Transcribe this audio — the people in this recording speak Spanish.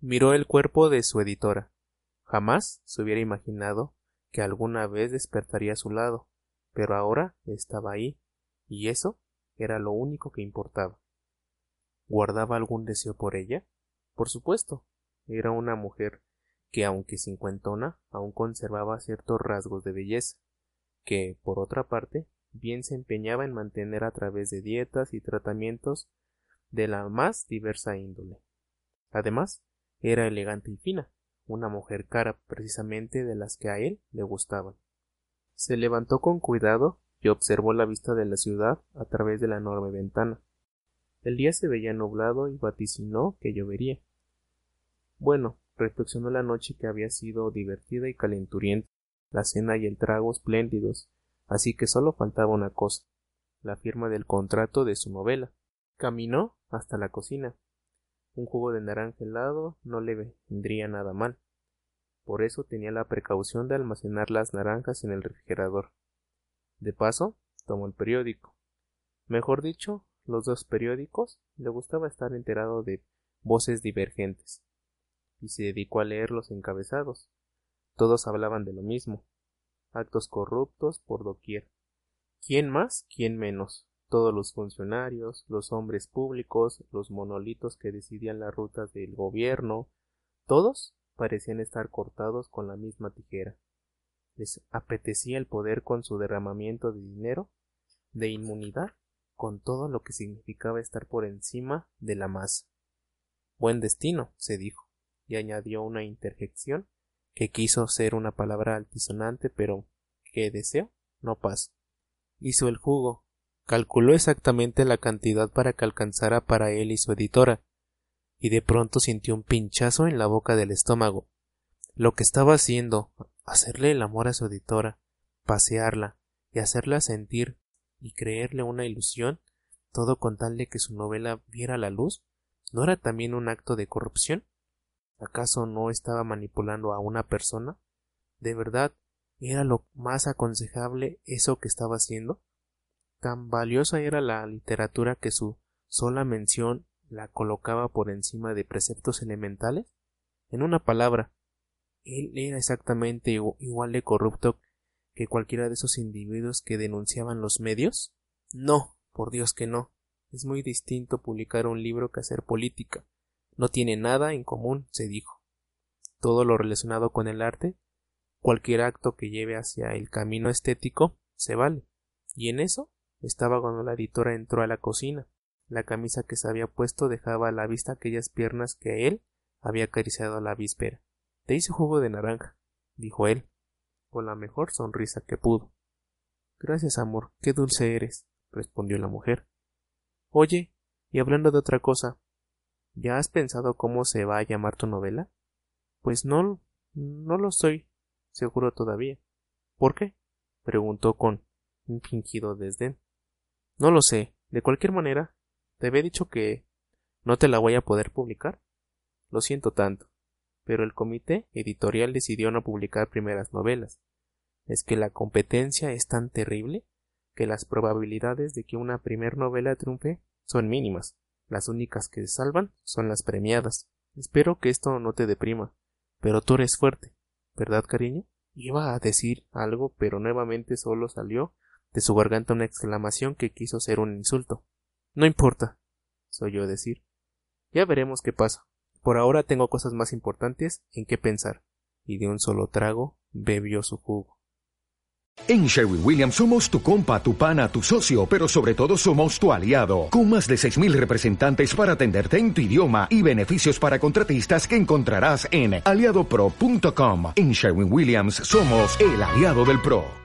Miró el cuerpo de su editora. Jamás se hubiera imaginado que alguna vez despertaría a su lado, pero ahora estaba ahí, y eso era lo único que importaba. ¿Guardaba algún deseo por ella? Por supuesto. Era una mujer que, aunque cincuentona, aún conservaba ciertos rasgos de belleza, que, por otra parte, bien se empeñaba en mantener a través de dietas y tratamientos de la más diversa índole. Además, era elegante y fina, una mujer cara precisamente de las que a él le gustaban. Se levantó con cuidado y observó la vista de la ciudad a través de la enorme ventana. El día se veía nublado y vaticinó que llovería. Bueno, reflexionó la noche que había sido divertida y calenturienta, la cena y el trago espléndidos, así que solo faltaba una cosa, la firma del contrato de su novela. Caminó hasta la cocina, un jugo de naranja helado no le vendría nada mal. Por eso tenía la precaución de almacenar las naranjas en el refrigerador. De paso, tomó el periódico. Mejor dicho, los dos periódicos, le gustaba estar enterado de voces divergentes, y se dedicó a leer los encabezados. Todos hablaban de lo mismo, actos corruptos por doquier. ¿Quién más? ¿Quién menos? Todos los funcionarios, los hombres públicos, los monolitos que decidían las rutas del gobierno, todos parecían estar cortados con la misma tijera. Les apetecía el poder con su derramamiento de dinero, de inmunidad, con todo lo que significaba estar por encima de la masa. Buen destino, se dijo, y añadió una interjección que quiso ser una palabra altisonante, pero que deseo no pasa. Hizo el jugo, Calculó exactamente la cantidad para que alcanzara para él y su editora, y de pronto sintió un pinchazo en la boca del estómago. Lo que estaba haciendo, hacerle el amor a su editora, pasearla y hacerla sentir y creerle una ilusión, todo con tal de que su novela viera la luz, ¿no era también un acto de corrupción? ¿Acaso no estaba manipulando a una persona? ¿De verdad era lo más aconsejable eso que estaba haciendo? Tan valiosa era la literatura que su sola mención la colocaba por encima de preceptos elementales. En una palabra, él era exactamente igual de corrupto que cualquiera de esos individuos que denunciaban los medios? No, por Dios que no. Es muy distinto publicar un libro que hacer política. No tiene nada en común, se dijo. Todo lo relacionado con el arte, cualquier acto que lleve hacia el camino estético, se vale. Y en eso estaba cuando la editora entró a la cocina. La camisa que se había puesto dejaba a la vista aquellas piernas que él había acariciado la víspera. Te hice jugo de naranja, dijo él, con la mejor sonrisa que pudo. Gracias, amor, qué dulce eres, respondió la mujer. Oye, y hablando de otra cosa, ¿ya has pensado cómo se va a llamar tu novela? Pues no, no lo estoy seguro todavía. ¿Por qué? preguntó con un fingido desdén. No lo sé. De cualquier manera, te había dicho que no te la voy a poder publicar. Lo siento tanto. Pero el comité editorial decidió no publicar primeras novelas. Es que la competencia es tan terrible que las probabilidades de que una primer novela triunfe son mínimas. Las únicas que salvan son las premiadas. Espero que esto no te deprima. Pero tú eres fuerte, ¿verdad, cariño? Iba a decir algo, pero nuevamente solo salió de su garganta una exclamación que quiso ser un insulto. No importa, soy yo decir. Ya veremos qué pasa. Por ahora tengo cosas más importantes en qué pensar. Y de un solo trago bebió su jugo. En Sherwin Williams somos tu compa, tu pana, tu socio, pero sobre todo somos tu aliado, con más de 6.000 representantes para atenderte en tu idioma y beneficios para contratistas que encontrarás en aliadopro.com. En Sherwin Williams somos el aliado del PRO.